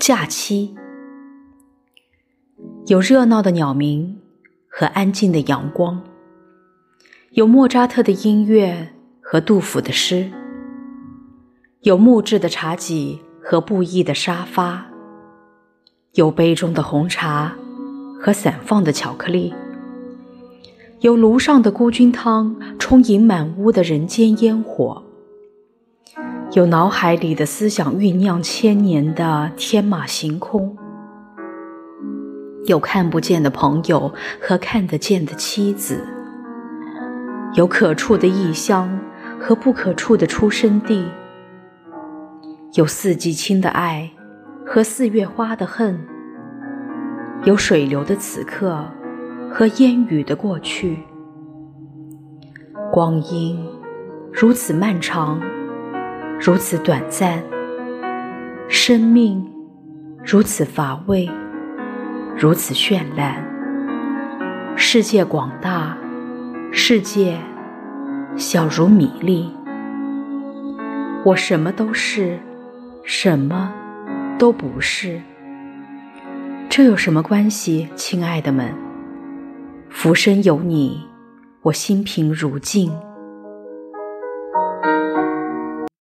假期，有热闹的鸟鸣和安静的阳光，有莫扎特的音乐和杜甫的诗，有木质的茶几和布艺的沙发，有杯中的红茶和散放的巧克力，有炉上的孤菌汤充盈满屋的人间烟火。有脑海里的思想酝酿千年的天马行空，有看不见的朋友和看得见的妻子，有可触的异乡和不可触的出生地，有四季青的爱和四月花的恨，有水流的此刻和烟雨的过去。光阴如此漫长。如此短暂，生命如此乏味，如此绚烂。世界广大，世界小如米粒。我什么都是，什么都不是。这有什么关系，亲爱的们？浮生有你，我心平如镜。